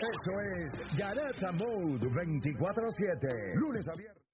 Eso es Garata Mode 24-7. Lunes abierto.